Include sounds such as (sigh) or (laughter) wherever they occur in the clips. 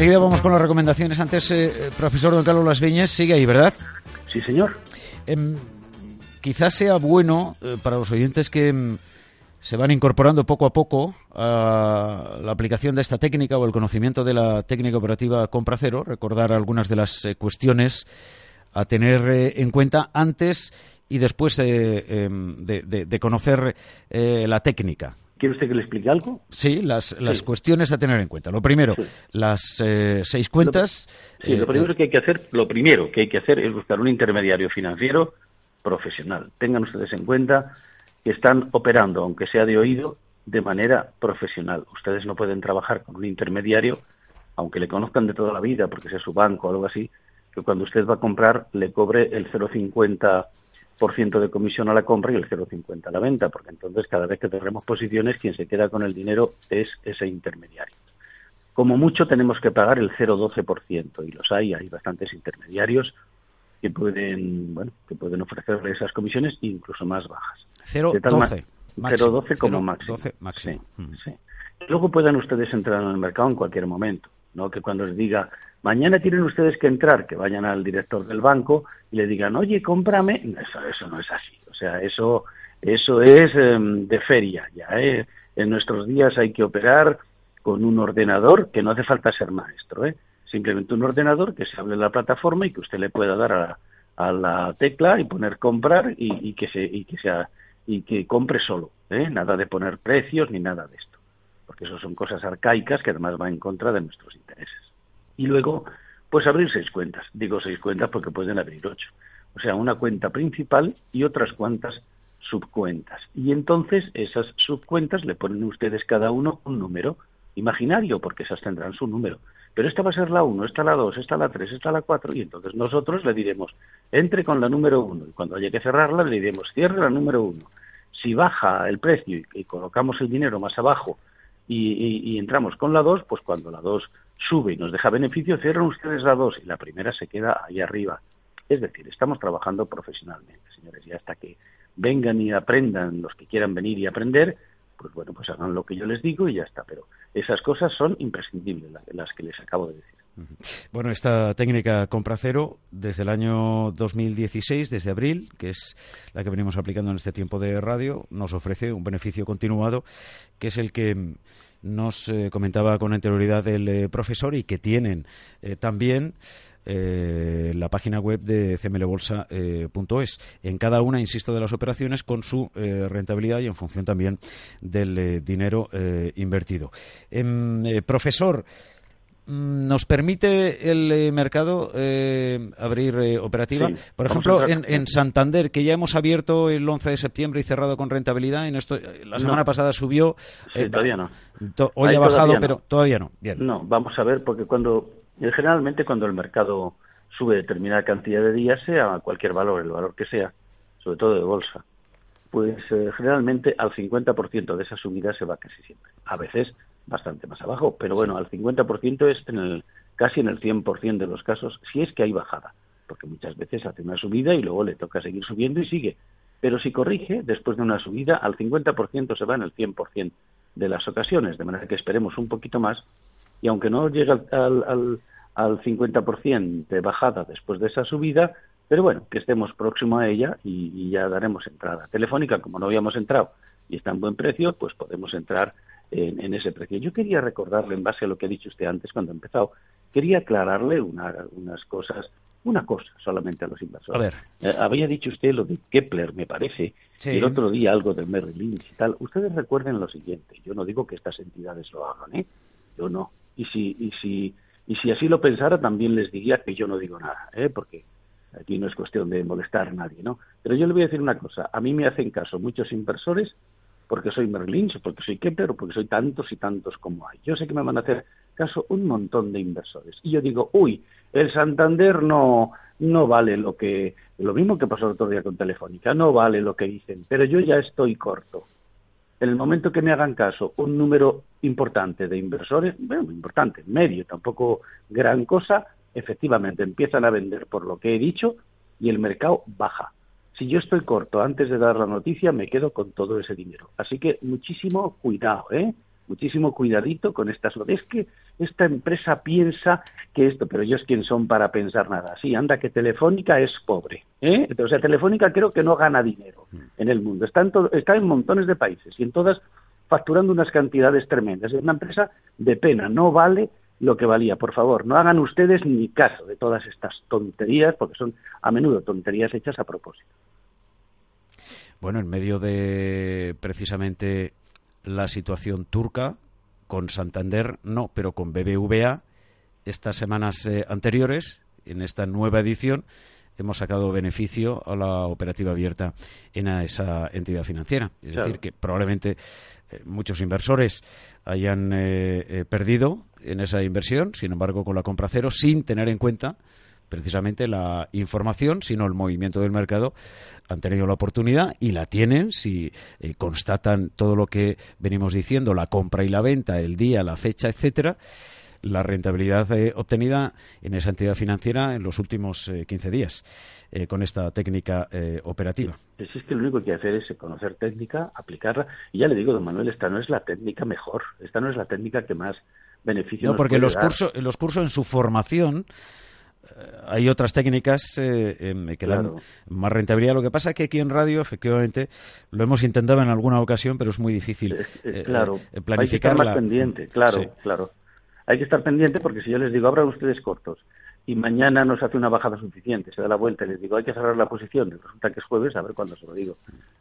Enseguida vamos con las recomendaciones. Antes, eh, profesor don Carlos Las Viñas, sigue ahí, ¿verdad? Sí, señor. Em, quizás sea bueno eh, para los oyentes que em, se van incorporando poco a poco a la aplicación de esta técnica o el conocimiento de la técnica operativa compra cero, recordar algunas de las eh, cuestiones a tener en cuenta antes y después em, de, conocer la técnica. ¿Quiere usted que le explique algo? Sí, las, las cuestiones a tener en cuenta. Lo primero, las eh, seis cuentas. Lo, sí, lo primero que hay que hacer, lo primero que hay que hacer es buscar un intermediario financiero profesional. Tengan ustedes en cuenta que están operando, aunque sea de oído, de manera profesional. Ustedes no pueden trabajar con un intermediario, aunque le conozcan de toda la vida, porque sea su banco o algo así, que cuando usted va a comprar le cobre el 0,50 ciento de comisión a la compra y el 0,50 a la venta, porque entonces cada vez que tendremos posiciones, quien se queda con el dinero es ese intermediario. Como mucho tenemos que pagar el 0,12% y los hay, hay bastantes intermediarios que pueden, bueno, que pueden ofrecer esas comisiones incluso más bajas. 0,12. 0,12 como máximo. 12 máximo. Mm. Sí, Luego puedan ustedes entrar en el mercado en cualquier momento, no que cuando les diga Mañana tienen ustedes que entrar, que vayan al director del banco y le digan, oye, cómprame. Eso, eso no es así. O sea, eso, eso es em, de feria ya. ¿eh? En nuestros días hay que operar con un ordenador que no hace falta ser maestro. ¿eh? Simplemente un ordenador que se hable en la plataforma y que usted le pueda dar a, la tecla y poner comprar y, que se y que sea y que compre solo. ¿eh? Nada de poner precios ni nada de esto. Porque eso son cosas arcaicas que además van en contra de nuestros intereses y luego pues abrir seis cuentas. Digo seis cuentas porque pueden abrir ocho. O sea, una cuenta principal y otras cuantas subcuentas. Y entonces esas subcuentas le ponen ustedes cada uno un número imaginario, porque esas tendrán su número. Pero esta va a ser la 1, esta la 2, esta la 3, esta la 4, y entonces nosotros le diremos, entre con la número 1, y cuando haya que cerrarla le diremos, cierre la número 1. Si baja el precio y, colocamos el dinero más abajo y, y entramos con la 2, pues cuando la 2 sube y nos deja beneficio, cierran ustedes la dos y la primera se queda ahí arriba. Es decir, estamos trabajando profesionalmente, señores, y hasta que vengan y aprendan los que quieran venir y aprender, pues bueno, pues hagan lo que yo les digo y ya está. Pero esas cosas son imprescindibles, las que les acabo de decir. Bueno, esta técnica compra cero desde el año 2016, desde abril, que es la que venimos aplicando en este tiempo de radio, nos ofrece un beneficio continuado, que es el que nos eh, comentaba con anterioridad el eh, profesor y que tienen eh, también la página web de cmlbolsa.es. en cada una, insisto, de las operaciones con su rentabilidad y en función también del dinero invertido. Em, profesor, ¿Nos permite el mercado abrir operativa? Por ejemplo, en, Santander, que ya hemos abierto el 11 de septiembre y cerrado con rentabilidad, en esto, la semana pasada subió. todavía no hoy ha bajado, pero todavía no. No, vamos a ver, porque cuando eh, generalmente cuando el mercado sube determinada cantidad de días, sea cualquier valor, el valor que sea, sobre todo de bolsa, pues eh, generalmente al 50% de esa subida se va casi siempre. A veces bastante más abajo, pero bueno, al 50% es en el, casi en el 100% de los casos, si es que hay bajada, porque muchas veces hace una subida y luego le toca seguir subiendo y sigue. Pero si corrige, después de una subida, al 50% se va en el 100% de las ocasiones, de manera que esperemos un poquito más y aunque no llegue al, al, al 50% de bajada después de esa subida, pero bueno, que estemos próximo a ella y, ya daremos entrada. Telefónica, como no habíamos entrado y está en buen precio, pues podemos entrar en, ese precio. Yo quería recordarle, en base a lo que ha dicho usted antes cuando ha empezado, quería aclararle unas cosas una cosa solamente a los inversores. A ver. Eh, había dicho usted lo de Kepler, me parece, y el otro día algo de Merrill Lynch y tal. Ustedes recuerden lo siguiente, yo no digo que estas entidades lo hagan, ¿eh? Yo no. Y si, y si, y si así lo pensara, también les diría que yo no digo nada, ¿eh? Porque aquí no es cuestión de molestar a nadie, ¿no? Pero yo le voy a decir una cosa, a mí me hacen caso muchos inversores porque soy Merrill Lynch, porque soy Kepler porque soy tantos y tantos como hay. Yo sé que me van a hacer caso un montón de inversores. Y yo digo, uy, el Santander no, no vale lo que, lo mismo que pasó el otro día con Telefónica, no vale lo que dicen, pero yo ya estoy corto. En el momento que me hagan caso un número importante de inversores, bueno, importante, medio, tampoco gran cosa, efectivamente empiezan a vender por lo que he dicho y el mercado baja. Si yo estoy corto antes de dar la noticia, me quedo con todo ese dinero. Así que muchísimo cuidado, ¿eh? muchísimo cuidadito con estas Es que esta empresa piensa que esto, pero ellos quién son para pensar nada. Sí, anda que Telefónica es pobre. ¿eh? O sea, Telefónica creo que no gana dinero en el mundo. Está en, está en montones de países y en todas facturando unas cantidades tremendas. Es una empresa de pena, no vale lo que valía. Por favor, no hagan ustedes ni caso de todas estas tonterías, porque son a menudo tonterías hechas a propósito. Bueno, en medio de precisamente la situación turca, con Santander no, pero con BBVA, estas semanas eh, anteriores, en esta nueva edición, hemos sacado beneficio a la operativa abierta en esa entidad financiera. Es decir, que probablemente eh, muchos inversores hayan eh, perdido en esa inversión, sin embargo, con la compra cero, sin tener en cuenta precisamente la información, sino el movimiento del mercado, han tenido la oportunidad y la tienen si eh, constatan todo lo que venimos diciendo, la compra y la venta, el día, la fecha, etcétera la rentabilidad eh, obtenida en esa entidad financiera en los últimos 15 eh, días con esta técnica operativa. Es, es que lo único que hay que hacer es conocer técnica, aplicarla. Y ya le digo, don Manuel, esta no es la técnica mejor, esta no es la técnica que más beneficio No, porque los cursos, los cursos en su formación eh, hay otras técnicas eh, em, que dan más rentabilidad. Lo que pasa es que aquí en radio, efectivamente, lo hemos intentado en alguna ocasión, pero es muy difícil eh, claro. planificar. Hay que estar más pendiente, claro, claro. Hay que estar pendiente porque si yo les digo, abran ustedes cortos y mañana nos hace una bajada suficiente, se da la vuelta y les digo, hay que cerrar la posición, y resulta que es jueves, a ver cuándo se lo digo.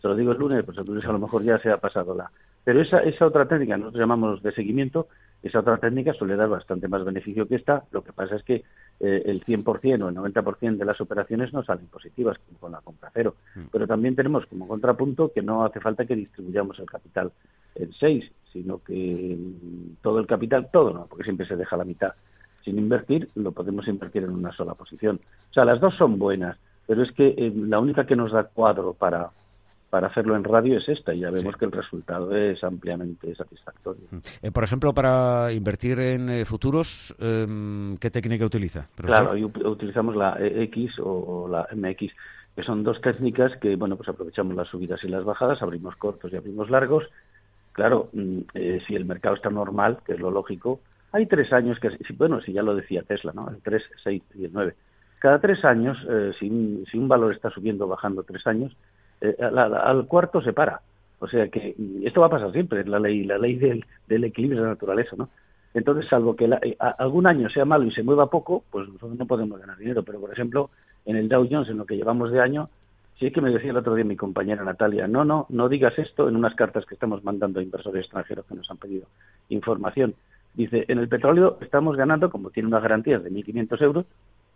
Se lo digo el lunes, pues el lunes a lo mejor ya se ha pasado la... Pero esa, esa otra técnica, nosotros llamamos de seguimiento, esa otra técnica suele dar bastante más beneficio que esta. Lo que pasa es que eh, el 100% o el 90% de las operaciones no salen positivas, como con la compra cero. Mm. Pero también tenemos como contrapunto que no hace falta que distribuyamos el capital en seis, sino que mm, todo el capital, todo no, porque siempre se deja la mitad sin invertir, lo podemos invertir en una sola posición. O sea, las dos son buenas, pero es que eh, la única que nos da cuadro para para hacerlo en radio es esta y ya vemos que el resultado es ampliamente satisfactorio. Mm. Eh, por ejemplo, para invertir en eh, futuros, em, ¿qué técnica utiliza? Claro, utilizamos la X o la MX, que son dos técnicas que, bueno, pues aprovechamos las subidas y las bajadas, abrimos cortos y abrimos largos. Claro, mm, eh, si el mercado está normal, que es lo lógico, hay tres años que, bueno, si ya lo decía Tesla, ¿no? El 3, 6 y el 9. Cada tres años, si un valor está subiendo o bajando tres años, eh, al cuarto se para. O sea que esto va a pasar siempre, es la ley, la ley del, equilibrio de la naturaleza, ¿no? Entonces, salvo que eh, algún año sea malo y se mueva poco, pues nosotros no podemos ganar dinero. Pero, por ejemplo, en el Dow Jones, en lo que llevamos de año, sí que me decía el otro día mi compañera Natalia, no, no, no digas esto en unas cartas que estamos mandando a inversores extranjeros que nos han pedido información. Dice, en el petróleo estamos ganando, como tiene unas garantías de 1.500 euros,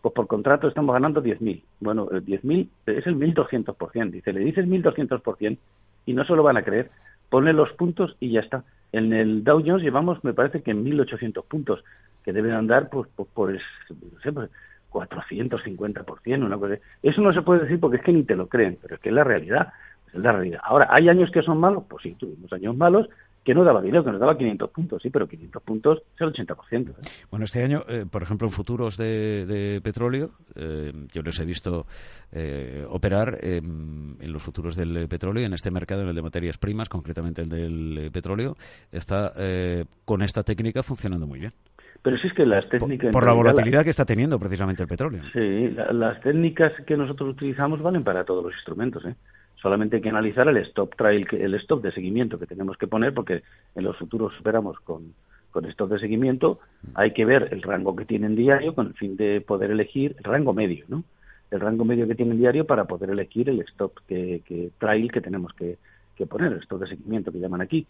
pues por contrato estamos ganando 10.000. Bueno, el 10.000 es el 1.200%. Dice, le dices 1.200% y no se lo van a creer. Ponle los puntos y ya está. En el Dow Jones llevamos, me parece que en 1.800 puntos, que deben andar pues, pues por, no sé, pues 450%, una cosa. Eso no se puede decir porque es que ni te lo creen, pero es que es la realidad. Es la realidad. Ahora, ¿hay años que son malos? Pues sí, tuvimos años malos, que no daba dinero, que nos daba 500 puntos, sí, pero 500 puntos es el 80%. ¿eh? Bueno, este año, eh, por ejemplo, en futuros de, petróleo, eh, yo les he visto operar en los futuros del petróleo, en este mercado, en el de materias primas, concretamente el del petróleo, está con esta técnica funcionando muy bien. Pero sí es que las técnicas... Por, la volatilidad que está teniendo precisamente el petróleo. Sí, las técnicas que nosotros utilizamos valen para todos los instrumentos, ¿eh? Solamente hay que analizar el stop trail, el stop de seguimiento que tenemos que poner, porque en los futuros superamos con, con stop de seguimiento hay que ver el rango que tienen diario con el fin de poder elegir el rango medio, ¿no? El rango medio que tienen diario para poder elegir el stop que, que trail que tenemos que, que poner, el stop de seguimiento que llaman aquí.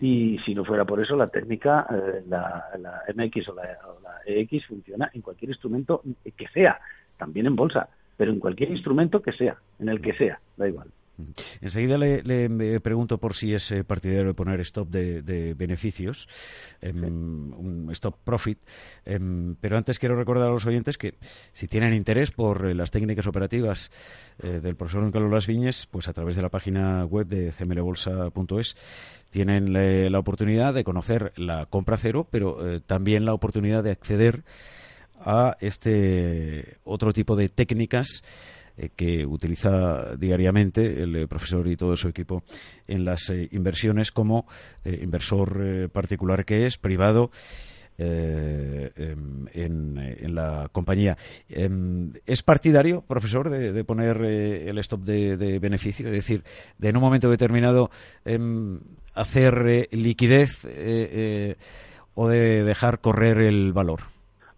Y si no fuera por eso, la técnica, eh, la, la, MX o la, o la EX funciona en cualquier instrumento que sea, también en bolsa, pero en cualquier instrumento que sea, en el que sea, da igual. Enseguida le, pregunto por si es eh, partidario de poner stop de, beneficios, em, un stop profit, em, pero antes quiero recordar a los oyentes que si tienen interés por eh, las técnicas operativas eh, del profesor Don Carlos Las Viñes, pues a través de la página web de cmlbolsa.es tienen la oportunidad de conocer la compra cero, pero también la oportunidad de acceder a este otro tipo de técnicas eh, que utiliza diariamente el eh, profesor y todo su equipo en las eh, inversiones como inversor particular que es, privado. Em, en, la compañía. Em, ¿Es partidario, profesor, de, poner el stop de, beneficio? Es decir, de en un momento determinado em, hacer liquidez o de dejar correr el valor?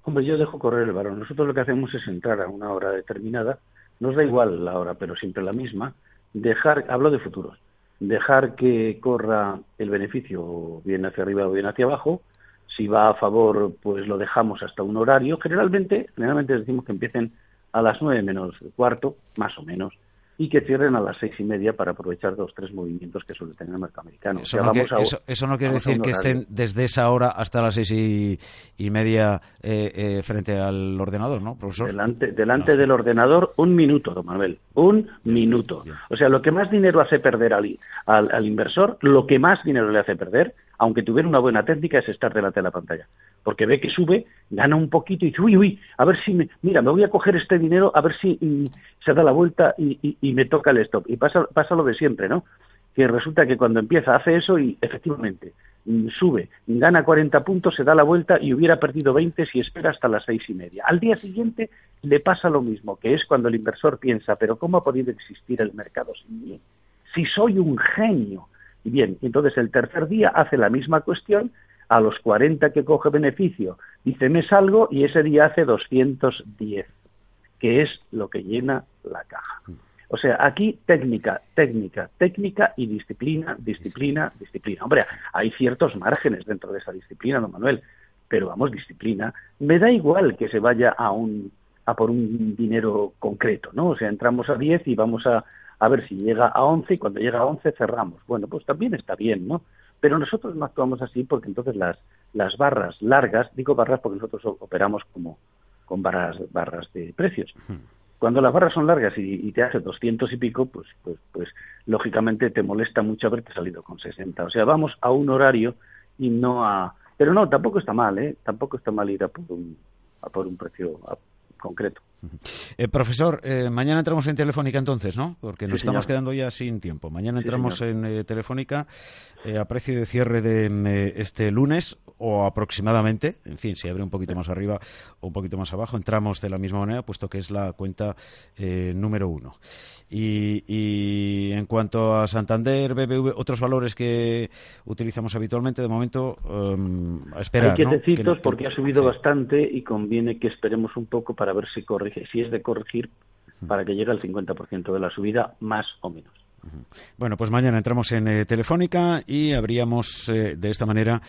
Hombre, yo dejo correr el valor. Nosotros lo que hacemos es entrar a una hora determinada nos da igual la hora, pero siempre la misma, dejar, hablo de futuros, dejar que corra el beneficio bien hacia arriba o bien hacia abajo, si va a favor, pues lo dejamos hasta un horario. Generalmente, generalmente decimos que empiecen a las nueve menos cuarto, más o menos, y que cierren a las seis y media para aprovechar dos tres movimientos que suele tener el mercado americano. Eso, no, quiere decir que estén desde esa hora hasta las seis y, media eh, eh, frente al ordenador, ¿no, profesor? Delante, delante del ordenador, un minuto, don Manuel, un minuto. O sea, lo que más dinero hace perder al, al inversor, lo que más dinero le hace perder aunque tuviera una buena técnica, es estar delante de la pantalla. Porque ve que sube, gana un poquito y dice, uy, uy, a ver si me, mira, me voy a coger este dinero, a ver si se da la vuelta y, me toca el stop. Y pasa, pasa lo de siempre, ¿no? Que resulta que cuando empieza hace eso y efectivamente mm, sube, gana 40 puntos, se da la vuelta y hubiera perdido 20 si espera hasta las seis y media. Al día siguiente le pasa lo mismo, que es cuando el inversor piensa, pero ¿cómo ha podido existir el mercado sin mí? Si soy un genio, y bien, entonces el tercer día hace la misma cuestión, a los 40 que coge beneficio, dice me salgo y ese día hace 210, que es lo que llena la caja. O sea, aquí técnica, técnica, técnica y disciplina, disciplina, disciplina. Hombre, hay ciertos márgenes dentro de esa disciplina, don Manuel, pero vamos, disciplina. Me da igual que se vaya a un a por un dinero concreto, ¿no? O sea, entramos a 10 y vamos a, a ver si llega a 11 y cuando llega a 11 cerramos. Bueno, pues también está bien, ¿no? Pero nosotros no actuamos así porque entonces las, las barras largas, digo barras porque nosotros operamos como con barras, barras de precios. Cuando las barras son largas y, te hace 200 y pico, pues, pues, pues lógicamente te molesta mucho haberte salido con 60. O sea, vamos a un horario y no a... Pero no, tampoco está mal, ¿eh? Tampoco está mal ir a por un, a por un precio concreto. (laughs) Eh, profesor, eh, mañana entramos en Telefónica entonces, ¿no? Porque nos estamos quedando ya sin tiempo. Mañana entramos en eh, Telefónica a precio de cierre de este lunes o aproximadamente, en fin, si abre un poquito más arriba o un poquito más abajo, entramos de la misma manera, puesto que es la cuenta número uno. Y, en cuanto a Santander, BBV, otros valores que utilizamos habitualmente, de momento, um, a esperar. Hay quietecitos porque ha subido bastante y conviene que esperemos un poco para ver si si es de corregir para que llegue al 50% de la subida, más o menos. Bueno, pues mañana entramos en eh, Telefónica y abríamos eh, de esta manera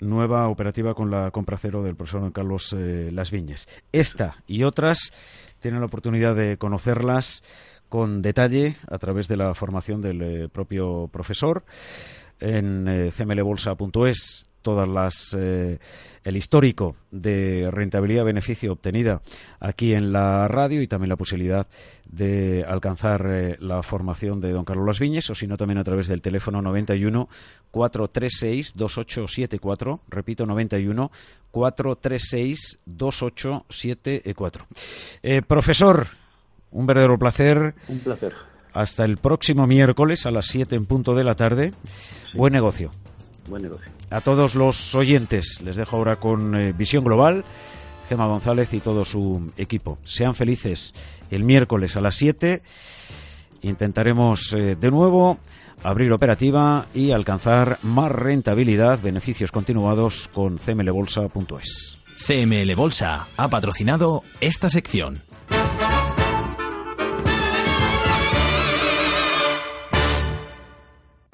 nueva operativa con la compra cero del profesor don Carlos eh, Las Viñes. Esta y otras tienen la oportunidad de conocerlas con detalle a través de la formación del propio profesor en cmlbolsa.es todas las eh, el histórico de rentabilidad beneficio obtenida aquí en la radio y también la posibilidad de alcanzar eh, la formación de don Carlos Las Viñes o si no también a través del teléfono 91 436 2874 repito 91 436 2874 eh, profesor un verdadero placer. Un placer. Hasta el próximo miércoles a las 7 en punto de la tarde. Buen negocio buen negocio. A todos los oyentes les dejo ahora con eh, Visión Global, Gema González y todo su equipo. Sean felices el miércoles a las 7. Intentaremos eh, de nuevo abrir operativa y alcanzar más rentabilidad, beneficios continuados con cmlbolsa.es. CML Bolsa ha patrocinado esta sección.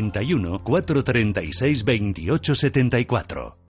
91 436 28 74.